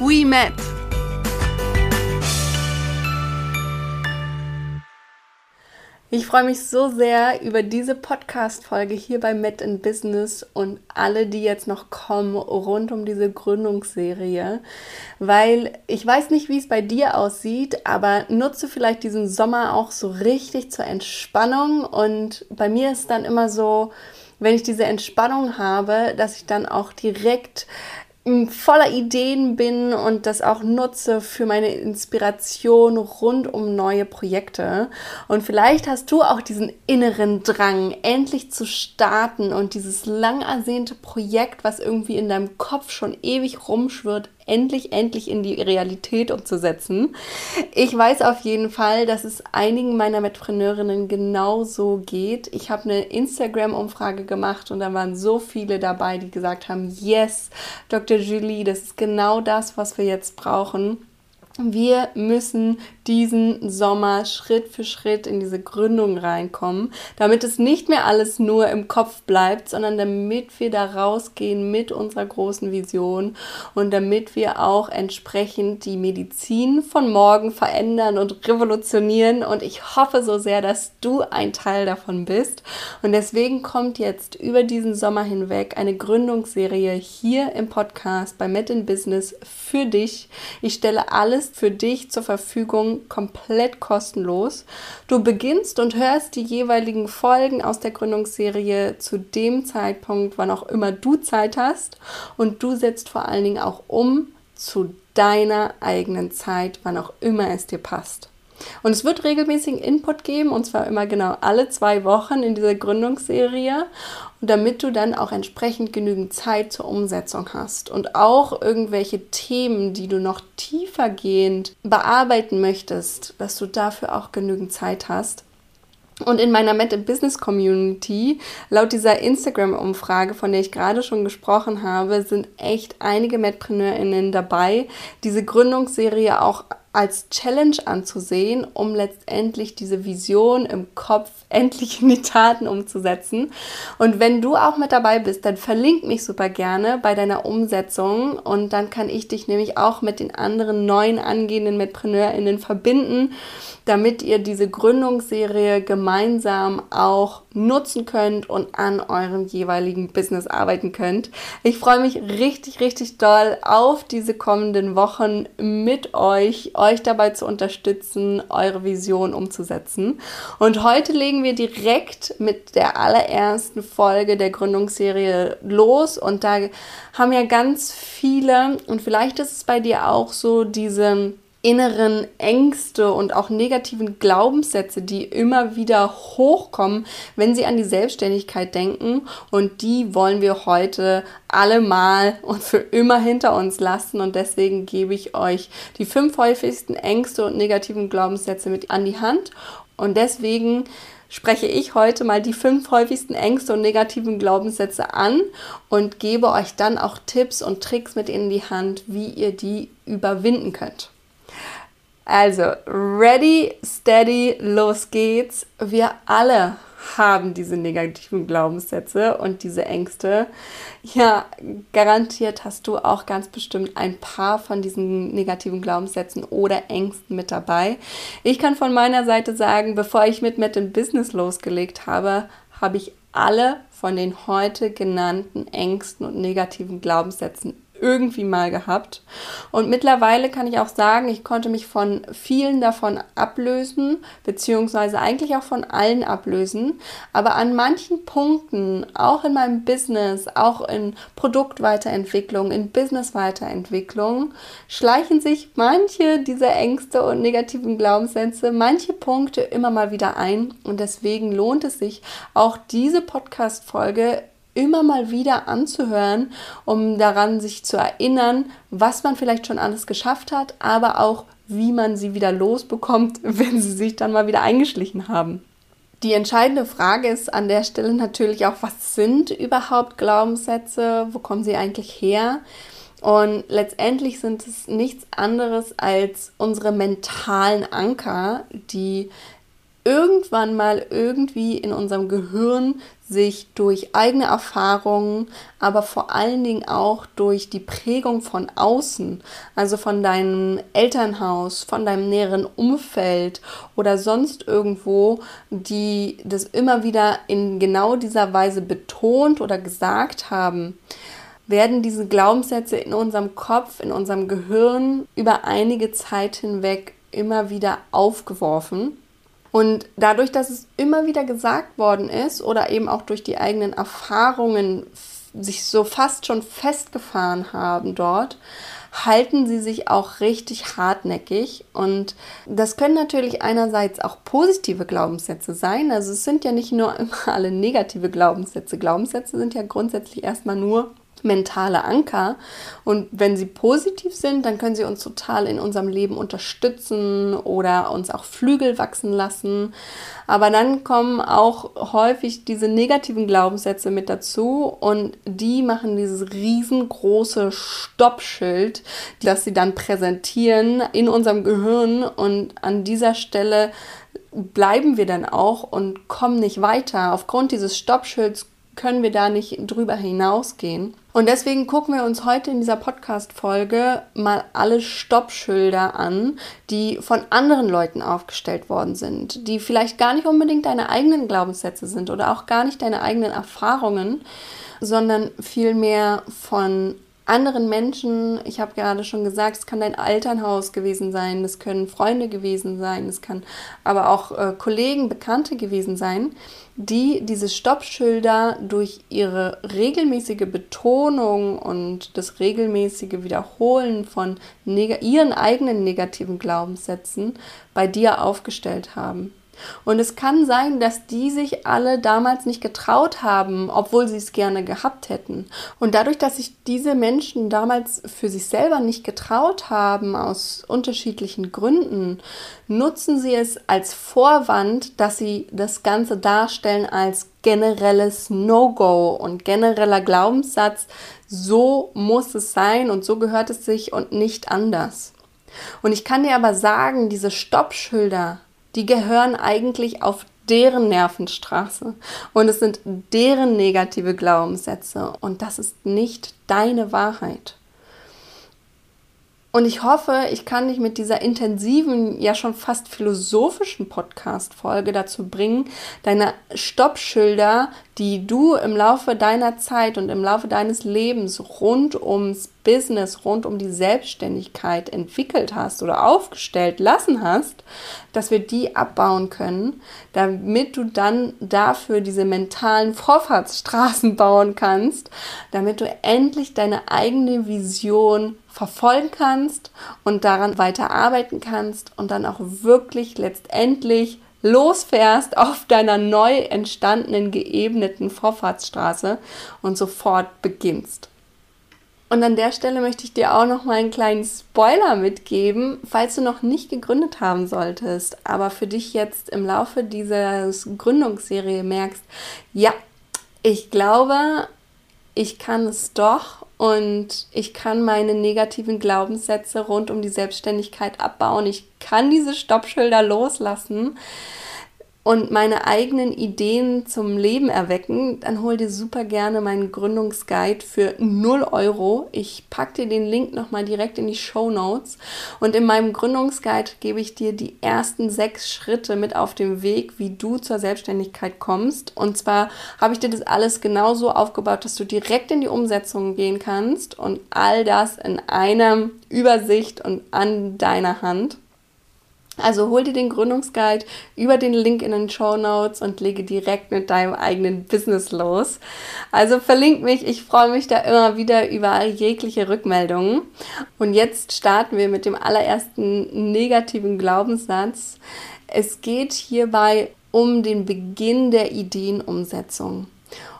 we met. Ich freue mich so sehr über diese Podcast-Folge hier bei Met in Business und alle, die jetzt noch kommen rund um diese Gründungsserie, weil ich weiß nicht, wie es bei dir aussieht, aber nutze vielleicht diesen Sommer auch so richtig zur Entspannung und bei mir ist dann immer so, wenn ich diese Entspannung habe, dass ich dann auch direkt voller Ideen bin und das auch nutze für meine Inspiration rund um neue Projekte. Und vielleicht hast du auch diesen inneren Drang, endlich zu starten und dieses lang ersehnte Projekt, was irgendwie in deinem Kopf schon ewig rumschwirrt, endlich, endlich in die Realität umzusetzen. Ich weiß auf jeden Fall, dass es einigen meiner Mitpreneurinnen genauso geht. Ich habe eine Instagram-Umfrage gemacht und da waren so viele dabei, die gesagt haben, yes, Dr. Julie, das ist genau das, was wir jetzt brauchen. Wir müssen diesen Sommer Schritt für Schritt in diese Gründung reinkommen, damit es nicht mehr alles nur im Kopf bleibt, sondern damit wir da rausgehen mit unserer großen Vision und damit wir auch entsprechend die Medizin von morgen verändern und revolutionieren. Und ich hoffe so sehr, dass du ein Teil davon bist. Und deswegen kommt jetzt über diesen Sommer hinweg eine Gründungsserie hier im Podcast bei Met in Business für dich. Ich stelle alles ist für dich zur Verfügung komplett kostenlos. Du beginnst und hörst die jeweiligen Folgen aus der Gründungsserie zu dem Zeitpunkt, wann auch immer du Zeit hast. Und du setzt vor allen Dingen auch um zu deiner eigenen Zeit, wann auch immer es dir passt. Und es wird regelmäßigen Input geben, und zwar immer genau alle zwei Wochen in dieser Gründungsserie, damit du dann auch entsprechend genügend Zeit zur Umsetzung hast. Und auch irgendwelche Themen, die du noch tiefergehend bearbeiten möchtest, dass du dafür auch genügend Zeit hast. Und in meiner Met Business Community, laut dieser Instagram-Umfrage, von der ich gerade schon gesprochen habe, sind echt einige MedpreneurInnen dabei, diese Gründungsserie auch als Challenge anzusehen, um letztendlich diese Vision im Kopf endlich in die Taten umzusetzen. Und wenn du auch mit dabei bist, dann verlink mich super gerne bei deiner Umsetzung und dann kann ich dich nämlich auch mit den anderen neuen angehenden MitpreneurInnen verbinden, damit ihr diese Gründungsserie gemeinsam auch nutzen könnt und an eurem jeweiligen Business arbeiten könnt. Ich freue mich richtig, richtig doll auf diese kommenden Wochen mit euch, euch dabei zu unterstützen, eure Vision umzusetzen. Und heute legen wir direkt mit der allerersten Folge der Gründungsserie los und da haben ja ganz viele und vielleicht ist es bei dir auch so diese inneren Ängste und auch negativen Glaubenssätze, die immer wieder hochkommen, wenn sie an die Selbstständigkeit denken. Und die wollen wir heute alle mal und für immer hinter uns lassen. Und deswegen gebe ich euch die fünf häufigsten Ängste und negativen Glaubenssätze mit an die Hand. Und deswegen spreche ich heute mal die fünf häufigsten Ängste und negativen Glaubenssätze an und gebe euch dann auch Tipps und Tricks mit in die Hand, wie ihr die überwinden könnt. Also, ready, steady, los geht's. Wir alle haben diese negativen Glaubenssätze und diese Ängste. Ja, garantiert hast du auch ganz bestimmt ein paar von diesen negativen Glaubenssätzen oder Ängsten mit dabei. Ich kann von meiner Seite sagen, bevor ich mit mit dem Business losgelegt habe, habe ich alle von den heute genannten Ängsten und negativen Glaubenssätzen irgendwie mal gehabt. Und mittlerweile kann ich auch sagen, ich konnte mich von vielen davon ablösen, beziehungsweise eigentlich auch von allen ablösen. Aber an manchen Punkten, auch in meinem Business, auch in Produktweiterentwicklung, in Businessweiterentwicklung, schleichen sich manche dieser Ängste und negativen Glaubenssätze, manche Punkte immer mal wieder ein. Und deswegen lohnt es sich, auch diese Podcast-Folge immer mal wieder anzuhören, um daran sich zu erinnern, was man vielleicht schon alles geschafft hat, aber auch wie man sie wieder losbekommt, wenn sie sich dann mal wieder eingeschlichen haben. Die entscheidende Frage ist an der Stelle natürlich auch, was sind überhaupt Glaubenssätze? Wo kommen sie eigentlich her? Und letztendlich sind es nichts anderes als unsere mentalen Anker, die irgendwann mal irgendwie in unserem Gehirn sich durch eigene Erfahrungen, aber vor allen Dingen auch durch die Prägung von außen, also von deinem Elternhaus, von deinem näheren Umfeld oder sonst irgendwo, die das immer wieder in genau dieser Weise betont oder gesagt haben, werden diese Glaubenssätze in unserem Kopf, in unserem Gehirn über einige Zeit hinweg immer wieder aufgeworfen und dadurch, dass es immer wieder gesagt worden ist oder eben auch durch die eigenen Erfahrungen sich so fast schon festgefahren haben dort, halten sie sich auch richtig hartnäckig. Und das können natürlich einerseits auch positive Glaubenssätze sein. Also es sind ja nicht nur immer alle negative Glaubenssätze. Glaubenssätze sind ja grundsätzlich erstmal nur mentale Anker. Und wenn sie positiv sind, dann können sie uns total in unserem Leben unterstützen oder uns auch Flügel wachsen lassen. Aber dann kommen auch häufig diese negativen Glaubenssätze mit dazu und die machen dieses riesengroße Stoppschild, das sie dann präsentieren in unserem Gehirn und an dieser Stelle bleiben wir dann auch und kommen nicht weiter. Aufgrund dieses Stoppschilds können wir da nicht drüber hinausgehen. Und deswegen gucken wir uns heute in dieser Podcast-Folge mal alle Stoppschilder an, die von anderen Leuten aufgestellt worden sind, die vielleicht gar nicht unbedingt deine eigenen Glaubenssätze sind oder auch gar nicht deine eigenen Erfahrungen, sondern vielmehr von anderen Menschen, ich habe gerade schon gesagt, es kann dein Elternhaus gewesen sein, es können Freunde gewesen sein, es kann aber auch äh, Kollegen, Bekannte gewesen sein, die diese Stoppschilder durch ihre regelmäßige Betonung und das regelmäßige Wiederholen von ihren eigenen negativen Glaubenssätzen bei dir aufgestellt haben. Und es kann sein, dass die sich alle damals nicht getraut haben, obwohl sie es gerne gehabt hätten. Und dadurch, dass sich diese Menschen damals für sich selber nicht getraut haben, aus unterschiedlichen Gründen, nutzen sie es als Vorwand, dass sie das Ganze darstellen als generelles No-Go und genereller Glaubenssatz, so muss es sein und so gehört es sich und nicht anders. Und ich kann dir aber sagen, diese Stoppschilder, die gehören eigentlich auf deren Nervenstraße und es sind deren negative Glaubenssätze und das ist nicht deine Wahrheit. Und ich hoffe, ich kann dich mit dieser intensiven, ja schon fast philosophischen Podcast-Folge dazu bringen, deine Stoppschilder, die du im Laufe deiner Zeit und im Laufe deines Lebens rund ums Business, rund um die Selbstständigkeit entwickelt hast oder aufgestellt lassen hast, dass wir die abbauen können, damit du dann dafür diese mentalen Vorfahrtsstraßen bauen kannst, damit du endlich deine eigene Vision verfolgen kannst und daran weiter arbeiten kannst und dann auch wirklich letztendlich losfährst auf deiner neu entstandenen geebneten Vorfahrtsstraße und sofort beginnst. Und an der Stelle möchte ich dir auch noch mal einen kleinen Spoiler mitgeben, falls du noch nicht gegründet haben solltest, aber für dich jetzt im Laufe dieser Gründungsserie merkst, ja, ich glaube, ich kann es doch und ich kann meine negativen Glaubenssätze rund um die Selbstständigkeit abbauen. Ich kann diese Stoppschilder loslassen und meine eigenen Ideen zum Leben erwecken, dann hol dir super gerne meinen Gründungsguide für 0 Euro. Ich packe dir den Link nochmal direkt in die Show Notes. Und in meinem Gründungsguide gebe ich dir die ersten sechs Schritte mit auf dem Weg, wie du zur Selbstständigkeit kommst. Und zwar habe ich dir das alles genauso aufgebaut, dass du direkt in die Umsetzung gehen kannst und all das in einer Übersicht und an deiner Hand. Also hol dir den Gründungsguide über den Link in den Show Notes und lege direkt mit deinem eigenen Business los. Also verlink mich, ich freue mich da immer wieder über jegliche Rückmeldungen. Und jetzt starten wir mit dem allerersten negativen Glaubenssatz. Es geht hierbei um den Beginn der Ideenumsetzung.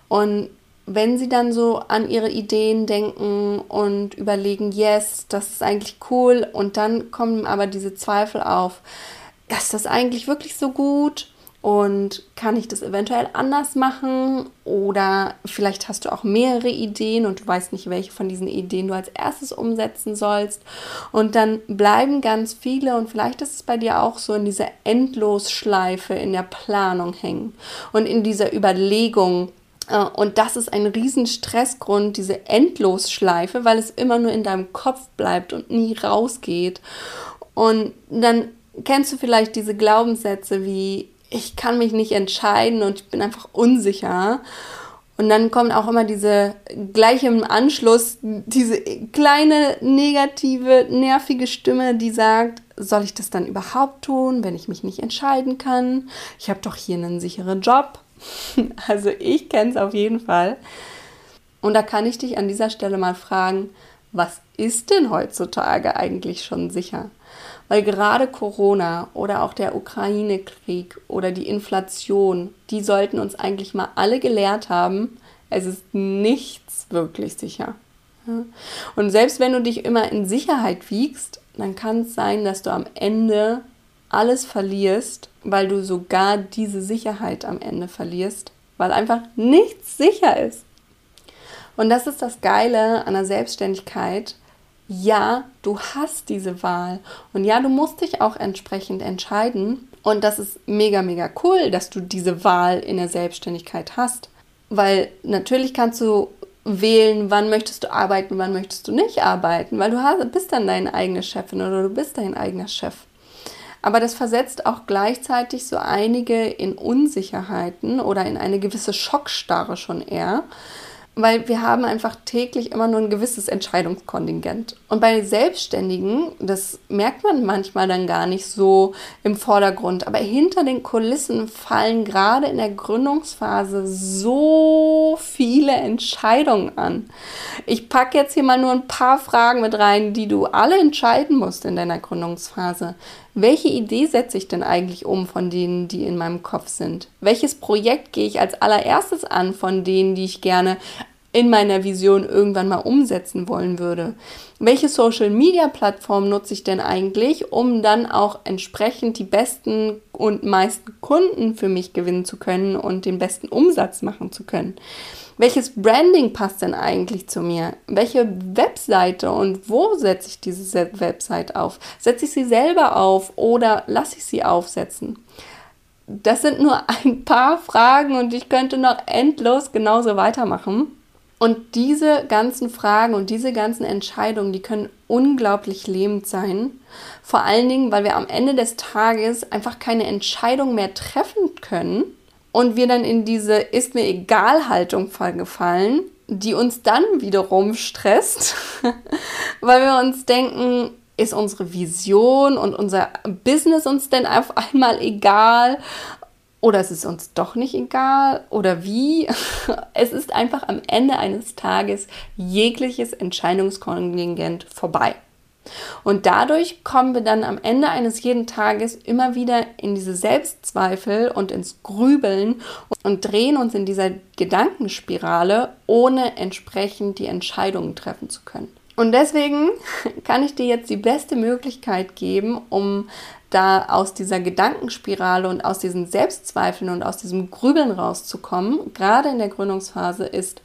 Und wenn sie dann so an ihre Ideen denken und überlegen, yes, das ist eigentlich cool, und dann kommen aber diese Zweifel auf, ist das eigentlich wirklich so gut? Und kann ich das eventuell anders machen? Oder vielleicht hast du auch mehrere Ideen und du weißt nicht, welche von diesen Ideen du als erstes umsetzen sollst. Und dann bleiben ganz viele und vielleicht ist es bei dir auch so in dieser Endlosschleife in der Planung hängen und in dieser Überlegung, und das ist ein riesen Stressgrund, diese Endlosschleife, weil es immer nur in deinem Kopf bleibt und nie rausgeht. Und dann kennst du vielleicht diese Glaubenssätze wie ich kann mich nicht entscheiden und ich bin einfach unsicher. Und dann kommt auch immer diese gleich im Anschluss diese kleine negative, nervige Stimme, die sagt, soll ich das dann überhaupt tun, wenn ich mich nicht entscheiden kann? Ich habe doch hier einen sicheren Job. Also ich kenne es auf jeden Fall. Und da kann ich dich an dieser Stelle mal fragen, was ist denn heutzutage eigentlich schon sicher? Weil gerade Corona oder auch der Ukraine-Krieg oder die Inflation, die sollten uns eigentlich mal alle gelehrt haben, es ist nichts wirklich sicher. Und selbst wenn du dich immer in Sicherheit wiegst, dann kann es sein, dass du am Ende alles verlierst, weil du sogar diese Sicherheit am Ende verlierst, weil einfach nichts sicher ist. Und das ist das Geile an der Selbstständigkeit, ja, du hast diese Wahl. Und ja, du musst dich auch entsprechend entscheiden. Und das ist mega, mega cool, dass du diese Wahl in der Selbstständigkeit hast. Weil natürlich kannst du wählen, wann möchtest du arbeiten, wann möchtest du nicht arbeiten, weil du bist dann deine eigene Chefin oder du bist dein eigener Chef. Aber das versetzt auch gleichzeitig so einige in Unsicherheiten oder in eine gewisse Schockstarre schon eher, weil wir haben einfach täglich immer nur ein gewisses Entscheidungskontingent. Und bei Selbstständigen, das merkt man manchmal dann gar nicht so im Vordergrund, aber hinter den Kulissen fallen gerade in der Gründungsphase so viele Entscheidungen an. Ich packe jetzt hier mal nur ein paar Fragen mit rein, die du alle entscheiden musst in deiner Gründungsphase. Welche Idee setze ich denn eigentlich um von denen, die in meinem Kopf sind? Welches Projekt gehe ich als allererstes an von denen, die ich gerne in meiner Vision irgendwann mal umsetzen wollen würde? Welche Social-Media-Plattform nutze ich denn eigentlich, um dann auch entsprechend die besten und meisten Kunden für mich gewinnen zu können und den besten Umsatz machen zu können? Welches Branding passt denn eigentlich zu mir? Welche Webseite und wo setze ich diese Website auf? Setze ich sie selber auf oder lasse ich sie aufsetzen? Das sind nur ein paar Fragen und ich könnte noch endlos genauso weitermachen. Und diese ganzen Fragen und diese ganzen Entscheidungen, die können unglaublich lähmend sein. Vor allen Dingen, weil wir am Ende des Tages einfach keine Entscheidung mehr treffen können, und wir dann in diese ist mir egal Haltung gefallen, die uns dann wiederum stresst, weil wir uns denken, ist unsere Vision und unser Business uns denn auf einmal egal oder ist es uns doch nicht egal oder wie? Es ist einfach am Ende eines Tages jegliches Entscheidungskontingent vorbei. Und dadurch kommen wir dann am Ende eines jeden Tages immer wieder in diese Selbstzweifel und ins Grübeln und drehen uns in dieser Gedankenspirale, ohne entsprechend die Entscheidungen treffen zu können. Und deswegen kann ich dir jetzt die beste Möglichkeit geben, um da aus dieser Gedankenspirale und aus diesen Selbstzweifeln und aus diesem Grübeln rauszukommen, gerade in der Gründungsphase, ist,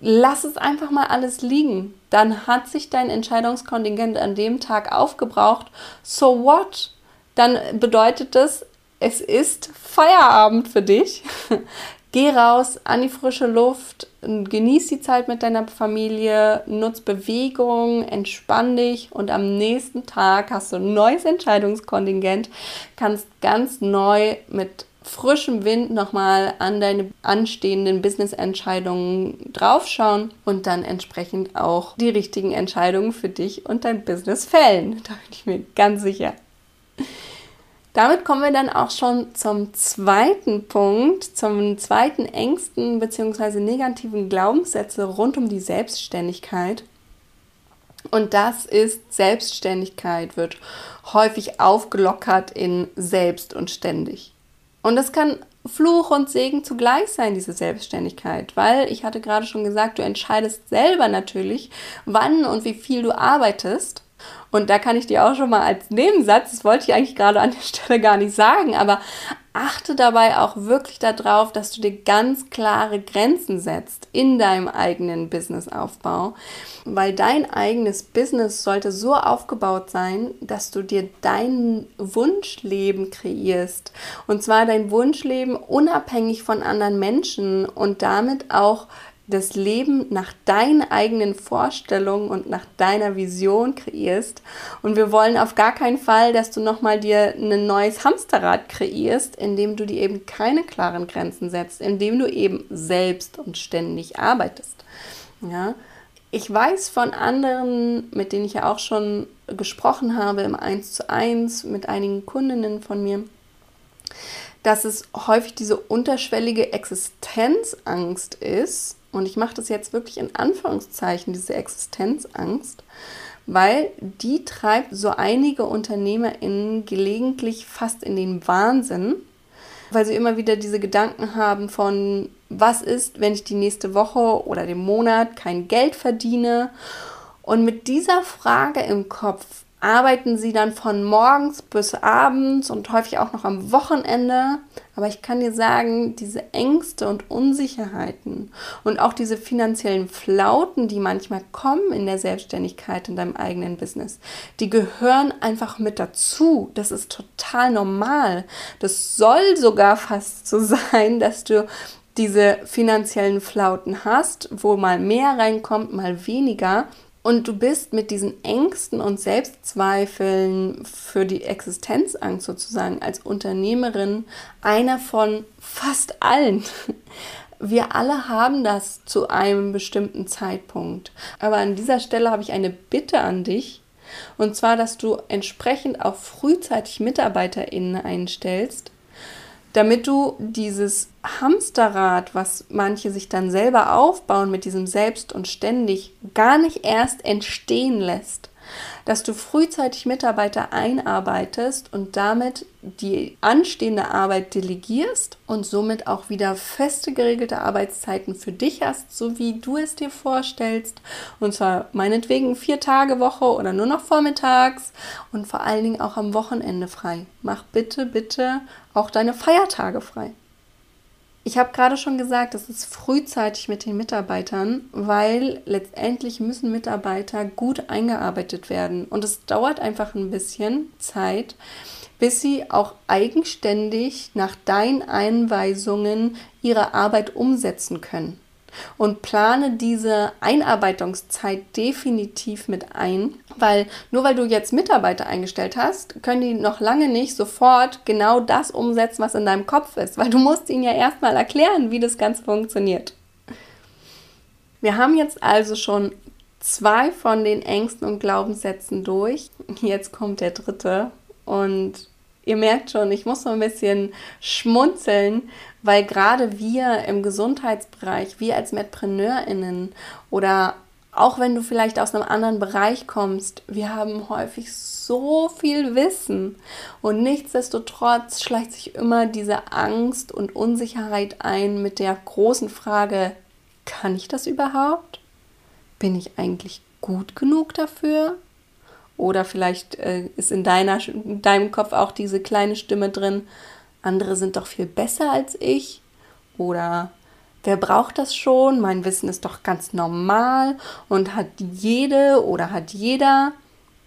lass es einfach mal alles liegen. Dann hat sich dein Entscheidungskontingent an dem Tag aufgebraucht. So what? Dann bedeutet das, es ist Feierabend für dich. Geh raus an die frische Luft, genieß die Zeit mit deiner Familie, nutz Bewegung, entspann dich und am nächsten Tag hast du ein neues Entscheidungskontingent, kannst ganz neu mit frischem Wind nochmal an deine anstehenden Business-Entscheidungen draufschauen und dann entsprechend auch die richtigen Entscheidungen für dich und dein Business fällen. Da bin ich mir ganz sicher. Damit kommen wir dann auch schon zum zweiten Punkt, zum zweiten engsten bzw. negativen Glaubenssätze rund um die Selbstständigkeit. Und das ist Selbstständigkeit wird häufig aufgelockert in selbst und ständig. Und das kann Fluch und Segen zugleich sein, diese Selbstständigkeit, weil ich hatte gerade schon gesagt, du entscheidest selber natürlich, wann und wie viel du arbeitest. Und da kann ich dir auch schon mal als Nebensatz, das wollte ich eigentlich gerade an der Stelle gar nicht sagen, aber achte dabei auch wirklich darauf, dass du dir ganz klare Grenzen setzt in deinem eigenen Businessaufbau, weil dein eigenes Business sollte so aufgebaut sein, dass du dir dein Wunschleben kreierst. Und zwar dein Wunschleben unabhängig von anderen Menschen und damit auch das Leben nach deinen eigenen Vorstellungen und nach deiner Vision kreierst. Und wir wollen auf gar keinen Fall, dass du nochmal dir ein neues Hamsterrad kreierst, indem du dir eben keine klaren Grenzen setzt, indem du eben selbst und ständig arbeitest. Ja, ich weiß von anderen, mit denen ich ja auch schon gesprochen habe im 1 zu 1 mit einigen Kundinnen von mir, dass es häufig diese unterschwellige Existenzangst ist, und ich mache das jetzt wirklich in Anführungszeichen, diese Existenzangst, weil die treibt so einige UnternehmerInnen gelegentlich fast in den Wahnsinn, weil sie immer wieder diese Gedanken haben von, was ist, wenn ich die nächste Woche oder den Monat kein Geld verdiene? Und mit dieser Frage im Kopf arbeiten sie dann von morgens bis abends und häufig auch noch am Wochenende. Aber ich kann dir sagen, diese Ängste und Unsicherheiten und auch diese finanziellen Flauten, die manchmal kommen in der Selbstständigkeit in deinem eigenen Business, die gehören einfach mit dazu. Das ist total normal. Das soll sogar fast so sein, dass du diese finanziellen Flauten hast, wo mal mehr reinkommt, mal weniger. Und du bist mit diesen Ängsten und Selbstzweifeln für die Existenzangst sozusagen als Unternehmerin einer von fast allen. Wir alle haben das zu einem bestimmten Zeitpunkt. Aber an dieser Stelle habe ich eine Bitte an dich. Und zwar, dass du entsprechend auch frühzeitig MitarbeiterInnen einstellst, damit du dieses Hamsterrad, was manche sich dann selber aufbauen mit diesem Selbst und ständig, gar nicht erst entstehen lässt dass du frühzeitig Mitarbeiter einarbeitest und damit die anstehende Arbeit delegierst und somit auch wieder feste geregelte Arbeitszeiten für dich hast, so wie du es dir vorstellst. Und zwar meinetwegen vier Tage Woche oder nur noch vormittags und vor allen Dingen auch am Wochenende frei. Mach bitte, bitte auch deine Feiertage frei. Ich habe gerade schon gesagt, das ist frühzeitig mit den Mitarbeitern, weil letztendlich müssen Mitarbeiter gut eingearbeitet werden. Und es dauert einfach ein bisschen Zeit, bis sie auch eigenständig nach deinen Einweisungen ihre Arbeit umsetzen können und plane diese Einarbeitungszeit definitiv mit ein, weil nur weil du jetzt Mitarbeiter eingestellt hast, können die noch lange nicht sofort genau das umsetzen, was in deinem Kopf ist, weil du musst ihnen ja erstmal erklären, wie das Ganze funktioniert. Wir haben jetzt also schon zwei von den Ängsten und Glaubenssätzen durch. Jetzt kommt der dritte und ihr merkt schon, ich muss so ein bisschen schmunzeln, weil gerade wir im Gesundheitsbereich, wir als MedpreneurInnen oder auch wenn du vielleicht aus einem anderen Bereich kommst, wir haben häufig so viel Wissen und nichtsdestotrotz schleicht sich immer diese Angst und Unsicherheit ein mit der großen Frage, kann ich das überhaupt? Bin ich eigentlich gut genug dafür? Oder vielleicht äh, ist in, deiner, in deinem Kopf auch diese kleine Stimme drin, andere sind doch viel besser als ich. Oder wer braucht das schon? Mein Wissen ist doch ganz normal und hat jede oder hat jeder.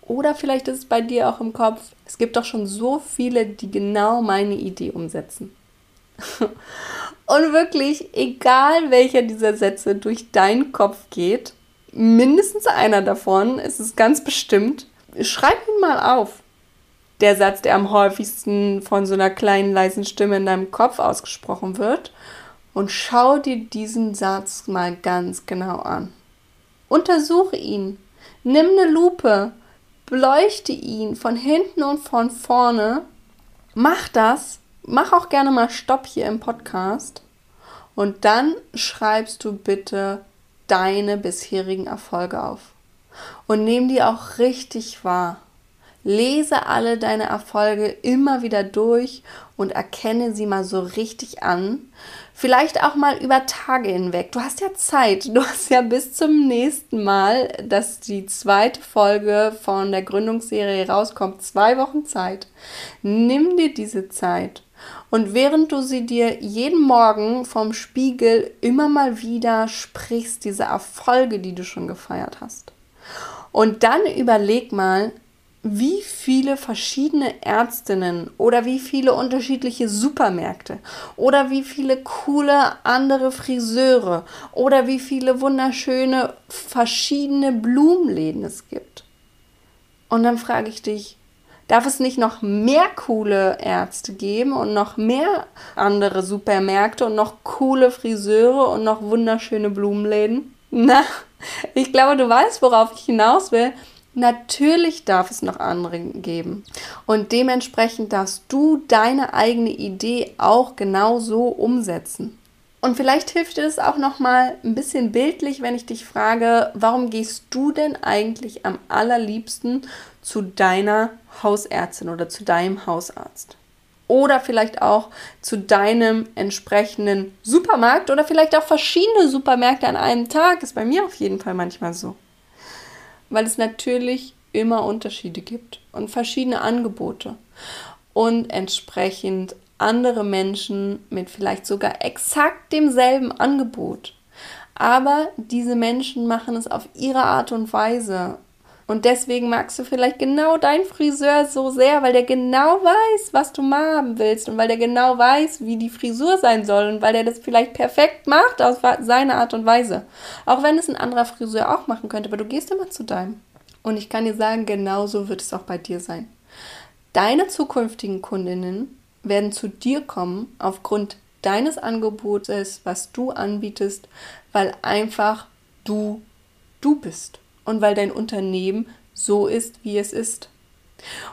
Oder vielleicht ist es bei dir auch im Kopf, es gibt doch schon so viele, die genau meine Idee umsetzen. und wirklich, egal welcher dieser Sätze durch deinen Kopf geht, mindestens einer davon ist es ganz bestimmt, schreib ihn mal auf. Der Satz, der am häufigsten von so einer kleinen leisen Stimme in deinem Kopf ausgesprochen wird. Und schau dir diesen Satz mal ganz genau an. Untersuche ihn. Nimm eine Lupe. Beleuchte ihn von hinten und von vorne. Mach das. Mach auch gerne mal Stopp hier im Podcast. Und dann schreibst du bitte deine bisherigen Erfolge auf und nimm die auch richtig wahr. Lese alle deine Erfolge immer wieder durch und erkenne sie mal so richtig an. Vielleicht auch mal über Tage hinweg. Du hast ja Zeit. Du hast ja bis zum nächsten Mal, dass die zweite Folge von der Gründungsserie rauskommt, zwei Wochen Zeit. Nimm dir diese Zeit. Und während du sie dir jeden Morgen vom Spiegel immer mal wieder sprichst, diese Erfolge, die du schon gefeiert hast. Und dann überleg mal, wie viele verschiedene Ärztinnen oder wie viele unterschiedliche Supermärkte oder wie viele coole andere Friseure oder wie viele wunderschöne verschiedene Blumenläden es gibt. Und dann frage ich dich, darf es nicht noch mehr coole Ärzte geben und noch mehr andere Supermärkte und noch coole Friseure und noch wunderschöne Blumenläden? Na, ich glaube, du weißt, worauf ich hinaus will. Natürlich darf es noch andere geben. Und dementsprechend darfst du deine eigene Idee auch genau so umsetzen. Und vielleicht hilft das auch noch mal ein bisschen bildlich, wenn ich dich frage, warum gehst du denn eigentlich am allerliebsten zu deiner Hausärztin oder zu deinem Hausarzt? Oder vielleicht auch zu deinem entsprechenden Supermarkt oder vielleicht auch verschiedene Supermärkte an einem Tag. Ist bei mir auf jeden Fall manchmal so weil es natürlich immer Unterschiede gibt und verschiedene Angebote und entsprechend andere Menschen mit vielleicht sogar exakt demselben Angebot. Aber diese Menschen machen es auf ihre Art und Weise. Und deswegen magst du vielleicht genau deinen Friseur so sehr, weil der genau weiß, was du haben willst und weil der genau weiß, wie die Frisur sein soll und weil der das vielleicht perfekt macht aus seiner Art und Weise. Auch wenn es ein anderer Friseur auch machen könnte, aber du gehst immer zu deinem. Und ich kann dir sagen, genauso wird es auch bei dir sein. Deine zukünftigen Kundinnen werden zu dir kommen aufgrund deines Angebotes, was du anbietest, weil einfach du du bist und weil dein Unternehmen so ist, wie es ist.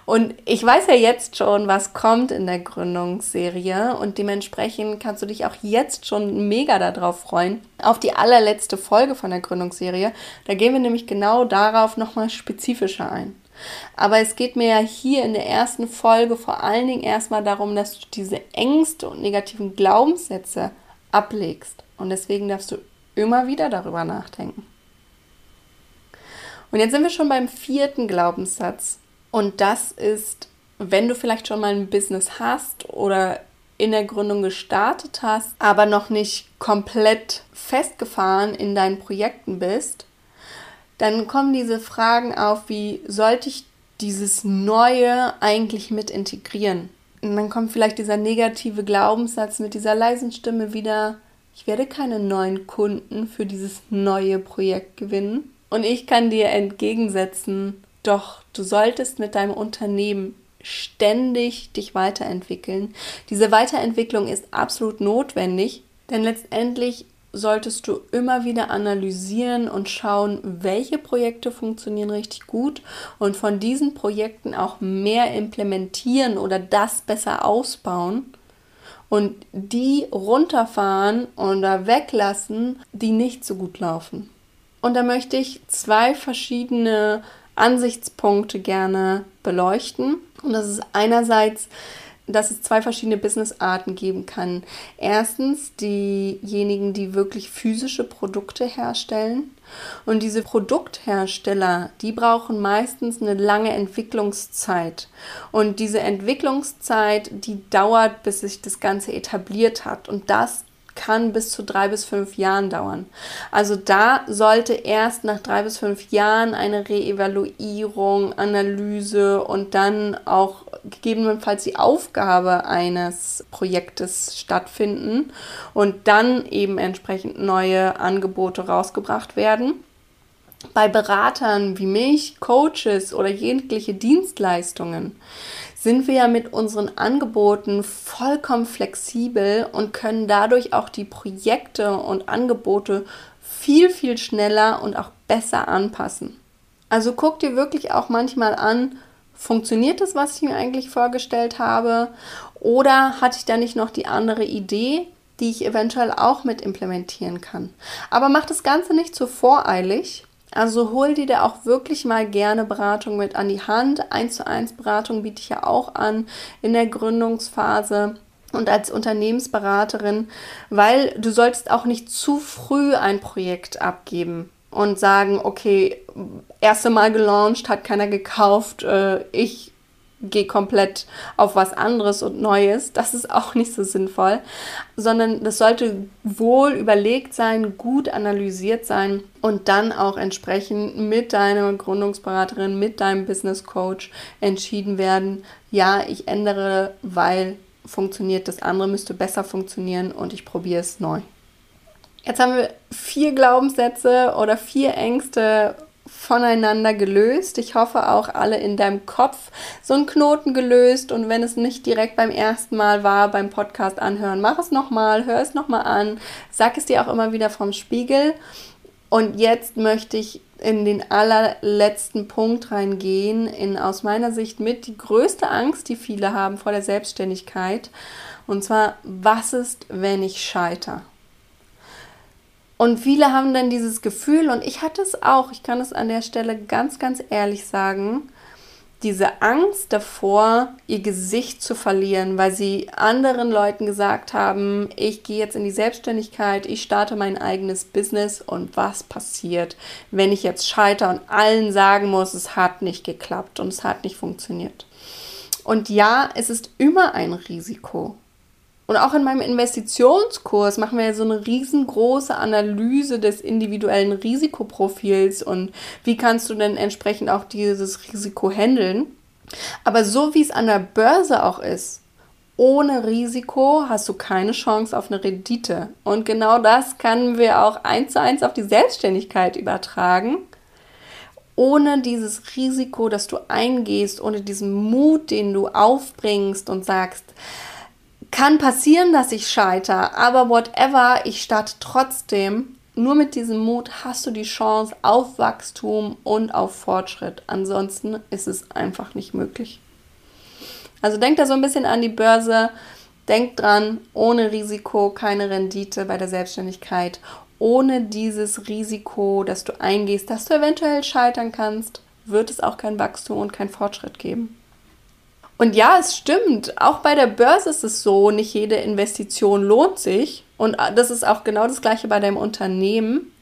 Und ich weiß ja jetzt schon, was kommt in der Gründungsserie und dementsprechend kannst du dich auch jetzt schon mega darauf freuen, auf die allerletzte Folge von der Gründungsserie. Da gehen wir nämlich genau darauf nochmal spezifischer ein. Aber es geht mir ja hier in der ersten Folge vor allen Dingen erstmal darum, dass du diese Ängste und negativen Glaubenssätze ablegst. Und deswegen darfst du immer wieder darüber nachdenken. Und jetzt sind wir schon beim vierten Glaubenssatz. Und das ist, wenn du vielleicht schon mal ein Business hast oder in der Gründung gestartet hast, aber noch nicht komplett festgefahren in deinen Projekten bist, dann kommen diese Fragen auf, wie sollte ich dieses Neue eigentlich mit integrieren? Und dann kommt vielleicht dieser negative Glaubenssatz mit dieser leisen Stimme wieder, ich werde keine neuen Kunden für dieses neue Projekt gewinnen. Und ich kann dir entgegensetzen, doch du solltest mit deinem Unternehmen ständig dich weiterentwickeln. Diese Weiterentwicklung ist absolut notwendig, denn letztendlich solltest du immer wieder analysieren und schauen, welche Projekte funktionieren richtig gut und von diesen Projekten auch mehr implementieren oder das besser ausbauen und die runterfahren oder weglassen, die nicht so gut laufen. Und da möchte ich zwei verschiedene Ansichtspunkte gerne beleuchten. Und das ist einerseits, dass es zwei verschiedene Businessarten geben kann. Erstens diejenigen, die wirklich physische Produkte herstellen. Und diese Produkthersteller, die brauchen meistens eine lange Entwicklungszeit. Und diese Entwicklungszeit, die dauert, bis sich das Ganze etabliert hat. Und das kann bis zu drei bis fünf Jahren dauern. Also da sollte erst nach drei bis fünf Jahren eine Reevaluierung, Analyse und dann auch gegebenenfalls die Aufgabe eines Projektes stattfinden und dann eben entsprechend neue Angebote rausgebracht werden. Bei Beratern wie mich, Coaches oder jegliche Dienstleistungen sind wir ja mit unseren Angeboten vollkommen flexibel und können dadurch auch die Projekte und Angebote viel, viel schneller und auch besser anpassen. Also guck dir wirklich auch manchmal an, funktioniert das, was ich mir eigentlich vorgestellt habe? Oder hatte ich da nicht noch die andere Idee, die ich eventuell auch mit implementieren kann? Aber mach das Ganze nicht zu voreilig, Also hol dir da auch wirklich mal gerne Beratung mit an die Hand. Eins zu eins Beratung biete ich ja auch an in der Gründungsphase und als Unternehmensberaterin, weil du sollst auch nicht zu früh ein Projekt abgeben und sagen, okay, erste Mal gelauncht, hat keiner gekauft, äh, ich gehe komplett auf was anderes und Neues. Das ist auch nicht so sinnvoll, sondern das sollte wohl überlegt sein, gut analysiert sein und dann auch entsprechend mit deiner Gründungsberaterin, mit deinem Business Coach entschieden werden, ja, ich ändere, weil funktioniert das andere müsste besser funktionieren und ich probiere es neu. Jetzt haben wir vier Glaubenssätze oder vier Ängste voneinander gelöst. Ich hoffe auch alle in deinem Kopf so einen Knoten gelöst und wenn es nicht direkt beim ersten Mal war beim Podcast anhören, mach es nochmal, hör es nochmal an, sag es dir auch immer wieder vom Spiegel. Und jetzt möchte ich in den allerletzten Punkt reingehen, in aus meiner Sicht mit die größte Angst, die viele haben vor der Selbstständigkeit. Und zwar, was ist, wenn ich scheitere? Und viele haben dann dieses Gefühl, und ich hatte es auch, ich kann es an der Stelle ganz, ganz ehrlich sagen, diese Angst davor, ihr Gesicht zu verlieren, weil sie anderen Leuten gesagt haben, ich gehe jetzt in die Selbstständigkeit, ich starte mein eigenes Business und was passiert, wenn ich jetzt scheitere und allen sagen muss, es hat nicht geklappt und es hat nicht funktioniert. Und ja, es ist immer ein Risiko. Und auch in meinem Investitionskurs machen wir ja so eine riesengroße Analyse des individuellen Risikoprofils und wie kannst du denn entsprechend auch dieses Risiko handeln. Aber so wie es an der Börse auch ist, ohne Risiko hast du keine Chance auf eine Rendite. Und genau das können wir auch eins zu eins auf die Selbstständigkeit übertragen. Ohne dieses Risiko, das du eingehst, ohne diesen Mut, den du aufbringst und sagst, kann passieren, dass ich scheitere, aber whatever, ich starte trotzdem. Nur mit diesem Mut hast du die Chance auf Wachstum und auf Fortschritt. Ansonsten ist es einfach nicht möglich. Also denk da so ein bisschen an die Börse. Denk dran, ohne Risiko keine Rendite bei der Selbstständigkeit. Ohne dieses Risiko, dass du eingehst, dass du eventuell scheitern kannst, wird es auch kein Wachstum und kein Fortschritt geben. Und ja, es stimmt. Auch bei der Börse ist es so, nicht jede Investition lohnt sich. Und das ist auch genau das gleiche bei deinem Unternehmen.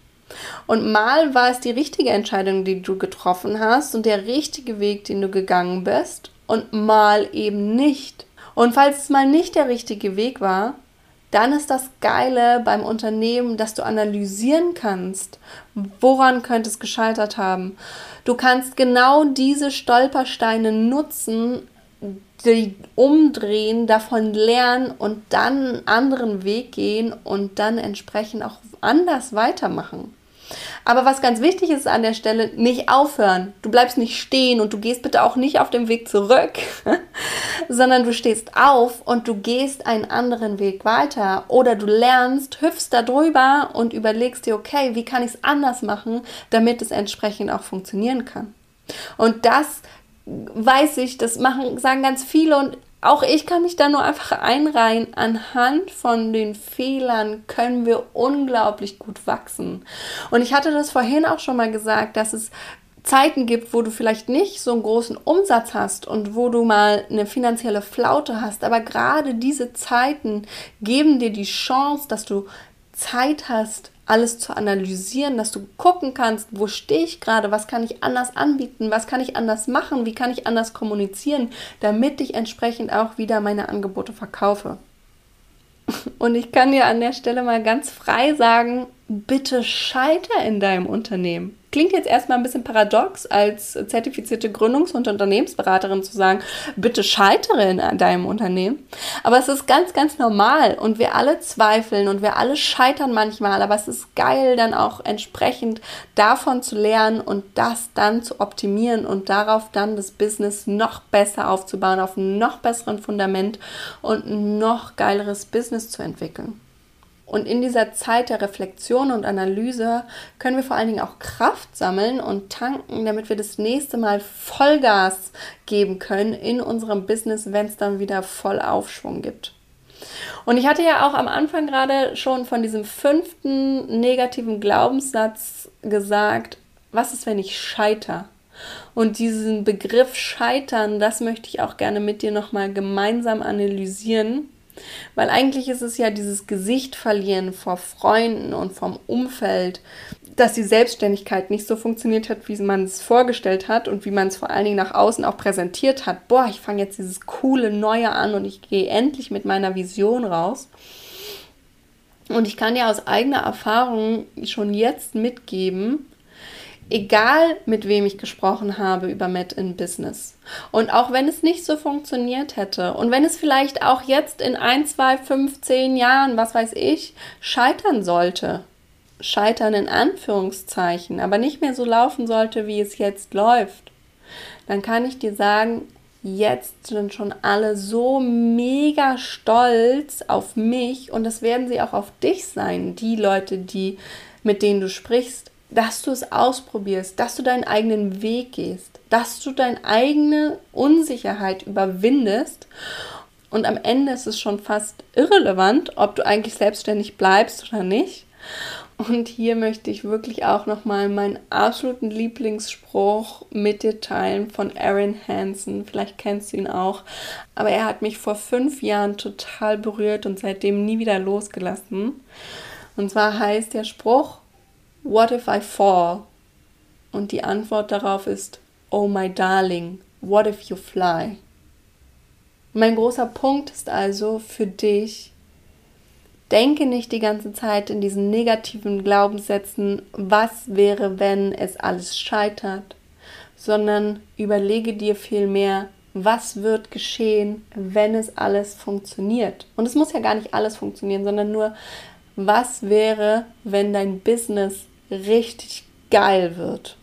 Und mal war es die richtige Entscheidung, die du getroffen hast und der richtige Weg, den du gegangen bist. Und mal eben nicht. Und falls es mal nicht der richtige Weg war, dann ist das Geile beim Unternehmen, dass du analysieren kannst, woran könnte es gescheitert haben. Du kannst genau diese Stolpersteine nutzen, die umdrehen, davon lernen und dann einen anderen Weg gehen und dann entsprechend auch anders weitermachen. Aber was ganz wichtig ist an der Stelle, nicht aufhören. Du bleibst nicht stehen und du gehst bitte auch nicht auf dem Weg zurück, sondern du stehst auf und du gehst einen anderen Weg weiter oder du lernst, hüpfst da drüber und überlegst dir, okay, wie kann ich es anders machen, damit es entsprechend auch funktionieren kann. Und das weiß ich, das machen, sagen ganz viele und auch ich kann mich da nur einfach einreihen. Anhand von den Fehlern können wir unglaublich gut wachsen. Und ich hatte das vorhin auch schon mal gesagt, dass es Zeiten gibt, wo du vielleicht nicht so einen großen Umsatz hast und wo du mal eine finanzielle Flaute hast. Aber gerade diese Zeiten geben dir die Chance, dass du Zeit hast, alles zu analysieren, dass du gucken kannst, wo stehe ich gerade, was kann ich anders anbieten, was kann ich anders machen, wie kann ich anders kommunizieren, damit ich entsprechend auch wieder meine Angebote verkaufe. Und ich kann dir an der Stelle mal ganz frei sagen, bitte scheiter in deinem Unternehmen. Klingt jetzt erstmal ein bisschen paradox, als zertifizierte Gründungs- und Unternehmensberaterin zu sagen, bitte scheitere in deinem Unternehmen. Aber es ist ganz, ganz normal und wir alle zweifeln und wir alle scheitern manchmal, aber es ist geil, dann auch entsprechend davon zu lernen und das dann zu optimieren und darauf dann das Business noch besser aufzubauen, auf einem noch besseren Fundament und ein noch geileres Business zu entwickeln. Und in dieser Zeit der Reflexion und Analyse können wir vor allen Dingen auch Kraft sammeln und tanken, damit wir das nächste Mal Vollgas geben können in unserem Business, wenn es dann wieder voll Aufschwung gibt. Und ich hatte ja auch am Anfang gerade schon von diesem fünften negativen Glaubenssatz gesagt, Was ist, wenn ich scheiter? Und diesen Begriff Scheitern, das möchte ich auch gerne mit dir nochmal gemeinsam analysieren. Weil eigentlich ist es ja dieses Gesicht verlieren vor Freunden und vom Umfeld, dass die Selbstständigkeit nicht so funktioniert hat, wie man es vorgestellt hat und wie man es vor allen Dingen nach außen auch präsentiert hat. Boah, ich fange jetzt dieses coole Neue an und ich gehe endlich mit meiner Vision raus. Und ich kann dir aus eigener Erfahrung schon jetzt mitgeben, egal mit wem ich gesprochen habe über Met in Business. Und auch wenn es nicht so funktioniert hätte und wenn es vielleicht auch jetzt in ein, zwei, fünf, zehn Jahren, was weiß ich, scheitern sollte, scheitern in Anführungszeichen, aber nicht mehr so laufen sollte, wie es jetzt läuft, dann kann ich dir sagen, jetzt sind schon alle so mega stolz auf mich und das werden sie auch auf dich sein, die Leute, die mit denen du sprichst, dass du es ausprobierst, dass du deinen eigenen Weg gehst, dass du deine eigene Unsicherheit überwindest und am Ende ist es schon fast irrelevant, ob du eigentlich selbstständig bleibst oder nicht. Und hier möchte ich wirklich auch nochmal meinen absoluten Lieblingsspruch mit dir teilen von Aaron Hansen. Vielleicht kennst du ihn auch. Aber er hat mich vor fünf Jahren total berührt und seitdem nie wieder losgelassen. Und zwar heißt der Spruch, What if I fall? Und die Antwort darauf ist, Oh my darling, what if you fly? Mein großer Punkt ist also für dich, Denke nicht die ganze Zeit in diesen negativen Glaubenssätzen, was wäre, wenn es alles scheitert, sondern überlege dir vielmehr, was wird geschehen, wenn es alles funktioniert. Und es muss ja gar nicht alles funktionieren, sondern nur, was wäre, wenn dein Business richtig geil wird.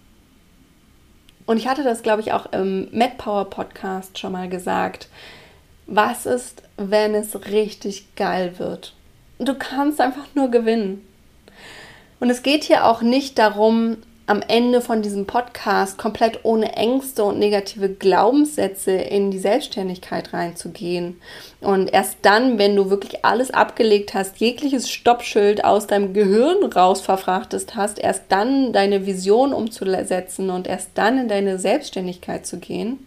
Und ich hatte das, glaube ich, auch im MedPower Podcast schon mal gesagt. Was ist, wenn es richtig geil wird? du kannst einfach nur gewinnen. Und es geht hier auch nicht darum, am Ende von diesem Podcast komplett ohne Ängste und negative Glaubenssätze in die Selbstständigkeit reinzugehen. Und erst dann, wenn du wirklich alles abgelegt hast, jegliches Stoppschild aus deinem Gehirn raus verfrachtest hast, erst dann deine Vision umzusetzen und erst dann in deine Selbstständigkeit zu gehen,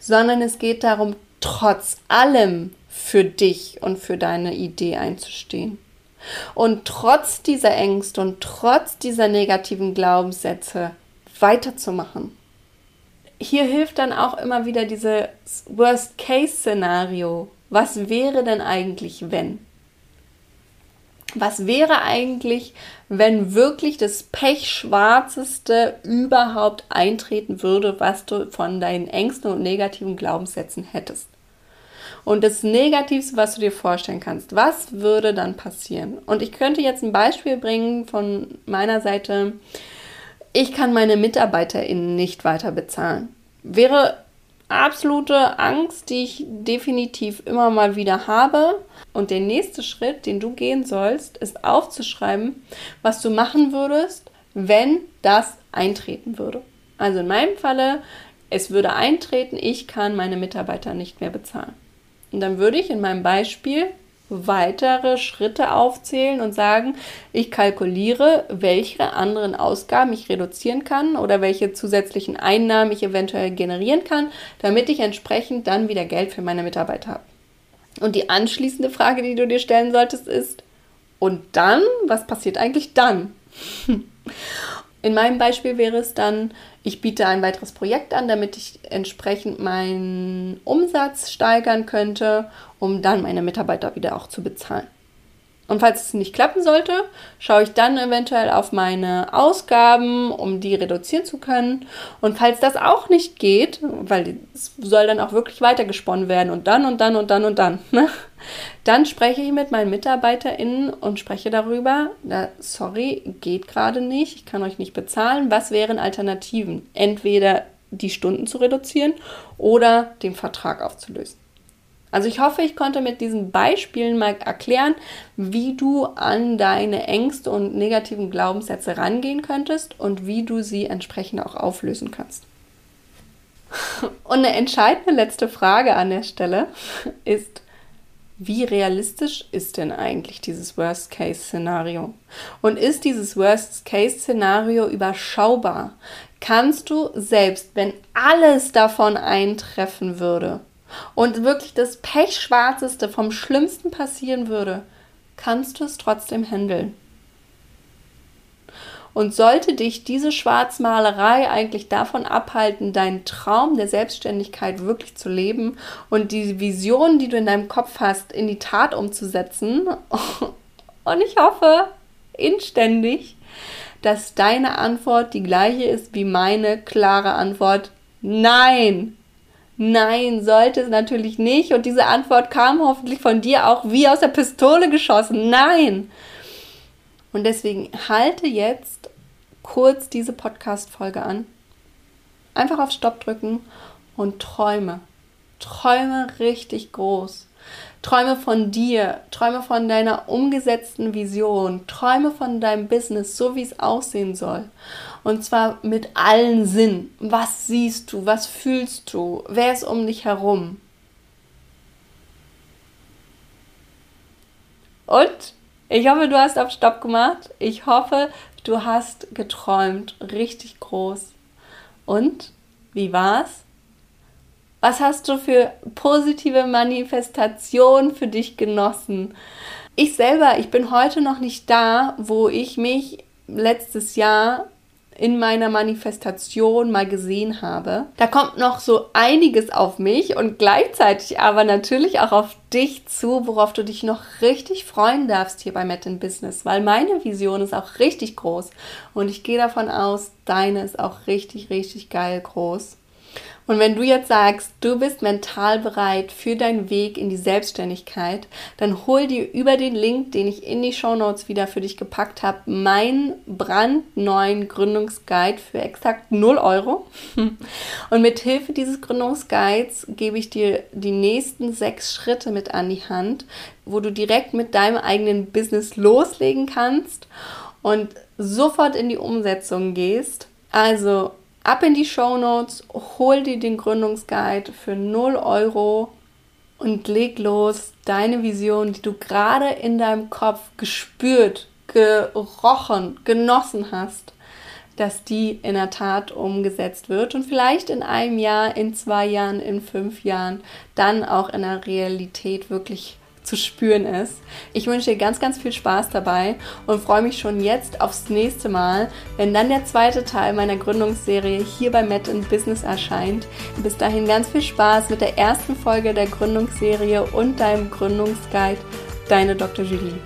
sondern es geht darum, trotz allem für dich und für deine Idee einzustehen. Und trotz dieser Ängste und trotz dieser negativen Glaubenssätze weiterzumachen. Hier hilft dann auch immer wieder dieses Worst-Case-Szenario. Was wäre denn eigentlich, wenn? Was wäre eigentlich, wenn wirklich das Pechschwarzeste überhaupt eintreten würde, was du von deinen Ängsten und negativen Glaubenssätzen hättest? Und das Negativste, was du dir vorstellen kannst. Was würde dann passieren? Und ich könnte jetzt ein Beispiel bringen von meiner Seite. Ich kann meine MitarbeiterInnen nicht weiter bezahlen. Wäre absolute Angst, die ich definitiv immer mal wieder habe. Und der nächste Schritt, den du gehen sollst, ist aufzuschreiben, was du machen würdest, wenn das eintreten würde. Also in meinem Falle, es würde eintreten, ich kann meine Mitarbeiter nicht mehr bezahlen. Und dann würde ich in meinem Beispiel weitere Schritte aufzählen und sagen, ich kalkuliere, welche anderen Ausgaben ich reduzieren kann oder welche zusätzlichen Einnahmen ich eventuell generieren kann, damit ich entsprechend dann wieder Geld für meine Mitarbeiter habe. Und die anschließende Frage, die du dir stellen solltest, ist, und dann, was passiert eigentlich dann? In meinem Beispiel wäre es dann, ich biete ein weiteres Projekt an, damit ich entsprechend meinen Umsatz steigern könnte, um dann meine Mitarbeiter wieder auch zu bezahlen. Und falls es nicht klappen sollte, schaue ich dann eventuell auf meine Ausgaben, um die reduzieren zu können. Und falls das auch nicht geht, weil es soll dann auch wirklich weitergesponnen werden und dann und dann und dann und dann, ne? dann spreche ich mit meinen MitarbeiterInnen und spreche darüber, na, sorry, geht gerade nicht, ich kann euch nicht bezahlen. Was wären Alternativen? Entweder die Stunden zu reduzieren oder den Vertrag aufzulösen. Also ich hoffe, ich konnte mit diesen Beispielen mal erklären, wie du an deine Ängste und negativen Glaubenssätze rangehen könntest und wie du sie entsprechend auch auflösen kannst. Und eine entscheidende letzte Frage an der Stelle ist, wie realistisch ist denn eigentlich dieses Worst-Case-Szenario? Und ist dieses Worst-Case-Szenario überschaubar? Kannst du selbst, wenn alles davon eintreffen würde und wirklich das Pechschwarzeste vom Schlimmsten passieren würde, kannst du es trotzdem handeln? Und sollte dich diese Schwarzmalerei eigentlich davon abhalten, deinen Traum der Selbstständigkeit wirklich zu leben und die Vision, die du in deinem Kopf hast, in die Tat umzusetzen? Und ich hoffe inständig, dass deine Antwort die gleiche ist wie meine klare Antwort. Nein! Nein, sollte es natürlich nicht. Und diese Antwort kam hoffentlich von dir auch wie aus der Pistole geschossen. Nein! Und deswegen halte jetzt kurz diese Podcast-Folge an. Einfach auf Stopp drücken und träume. Träume richtig groß. Träume von dir, träume von deiner umgesetzten Vision, träume von deinem Business, so wie es aussehen soll. Und zwar mit allen Sinnen. Was siehst du? Was fühlst du? Wer ist um dich herum? Und ich hoffe, du hast auf Stopp gemacht. Ich hoffe, du hast geträumt, richtig groß. Und wie war's? Was hast du für positive Manifestation für dich genossen? Ich selber, ich bin heute noch nicht da, wo ich mich letztes Jahr in meiner Manifestation mal gesehen habe. Da kommt noch so einiges auf mich und gleichzeitig aber natürlich auch auf dich zu, worauf du dich noch richtig freuen darfst hier bei Met in Business, weil meine Vision ist auch richtig groß und ich gehe davon aus, deine ist auch richtig, richtig geil groß. Und wenn du jetzt sagst, du bist mental bereit für deinen Weg in die Selbstständigkeit, dann hol dir über den Link, den ich in die Show Notes wieder für dich gepackt habe, meinen brandneuen Gründungsguide für exakt 0 Euro. Und mit Hilfe dieses Gründungsguides gebe ich dir die nächsten sechs Schritte mit an die Hand, wo du direkt mit deinem eigenen Business loslegen kannst und sofort in die Umsetzung gehst. Also ab in die Show Notes, hol dir den Gründungsguide für 0 Euro und leg los, deine Vision, die du gerade in deinem Kopf gespürt, gerochen, genossen hast, dass die in der Tat umgesetzt wird und vielleicht in einem Jahr, in zwei Jahren, in fünf Jahren dann auch in der Realität wirklich zu spüren ist. Ich wünsche dir ganz, ganz viel Spaß dabei und freue mich schon jetzt aufs nächste Mal, wenn dann der zweite Teil meiner Gründungsserie hier bei Met in Business erscheint. Bis dahin ganz viel Spaß mit der ersten Folge der Gründungsserie und deinem Gründungsguide. Deine Dr. Julie.